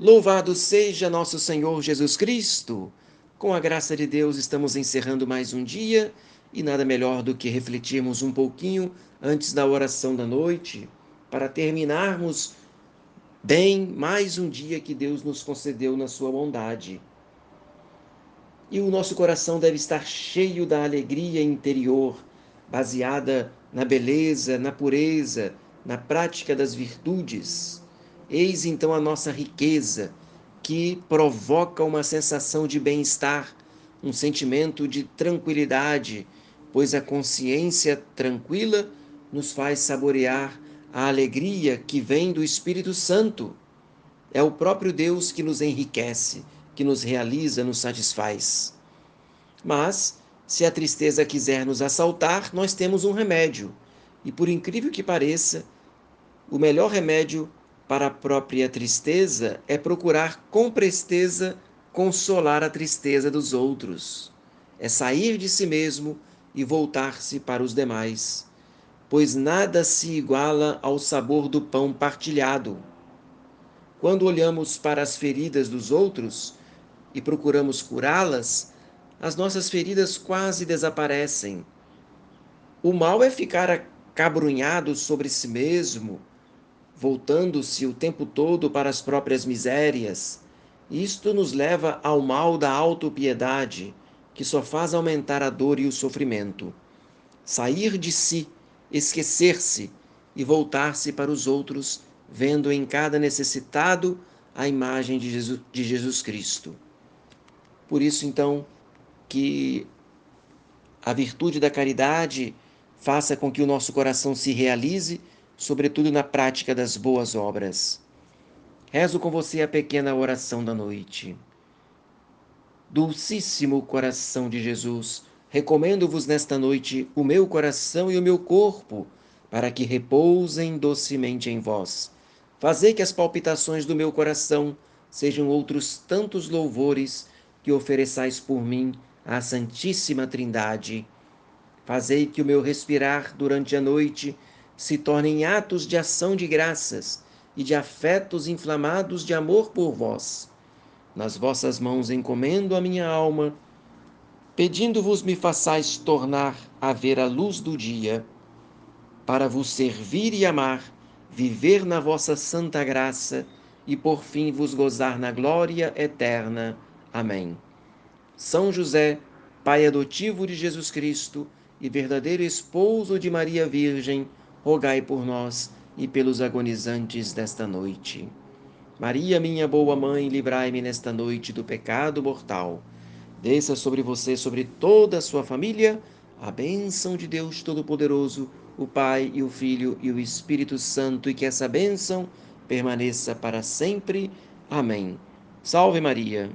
Louvado seja nosso Senhor Jesus Cristo! Com a graça de Deus, estamos encerrando mais um dia e nada melhor do que refletirmos um pouquinho antes da oração da noite para terminarmos bem mais um dia que Deus nos concedeu na sua bondade. E o nosso coração deve estar cheio da alegria interior, baseada na beleza, na pureza, na prática das virtudes Eis então a nossa riqueza, que provoca uma sensação de bem-estar, um sentimento de tranquilidade, pois a consciência tranquila nos faz saborear a alegria que vem do Espírito Santo. É o próprio Deus que nos enriquece, que nos realiza, nos satisfaz. Mas, se a tristeza quiser nos assaltar, nós temos um remédio. E por incrível que pareça, o melhor remédio para a própria tristeza é procurar com presteza consolar a tristeza dos outros, é sair de si mesmo e voltar-se para os demais, pois nada se iguala ao sabor do pão partilhado. Quando olhamos para as feridas dos outros e procuramos curá-las, as nossas feridas quase desaparecem. O mal é ficar acabrunhado sobre si mesmo voltando-se o tempo todo para as próprias misérias. Isto nos leva ao mal da autopiedade, que só faz aumentar a dor e o sofrimento. Sair de si, esquecer-se e voltar-se para os outros, vendo em cada necessitado a imagem de Jesus, de Jesus Cristo. Por isso, então, que a virtude da caridade faça com que o nosso coração se realize sobretudo na prática das boas obras. Rezo com você a pequena oração da noite. Dulcíssimo coração de Jesus, recomendo-vos nesta noite o meu coração e o meu corpo, para que repousem docemente em vós. Fazei que as palpitações do meu coração sejam outros tantos louvores que ofereçais por mim à Santíssima Trindade. Fazei que o meu respirar durante a noite se tornem atos de ação de graças e de afetos inflamados de amor por vós. Nas vossas mãos encomendo a minha alma, pedindo-vos me façais tornar a ver a luz do dia, para vos servir e amar, viver na vossa santa graça e por fim vos gozar na glória eterna. Amém. São José, Pai adotivo de Jesus Cristo e verdadeiro esposo de Maria Virgem, rogai por nós e pelos agonizantes desta noite. Maria, minha boa mãe, livrai-me nesta noite do pecado mortal. Desça sobre você, sobre toda a sua família, a bênção de Deus Todo-Poderoso, o Pai e o Filho e o Espírito Santo, e que essa bênção permaneça para sempre. Amém. Salve Maria!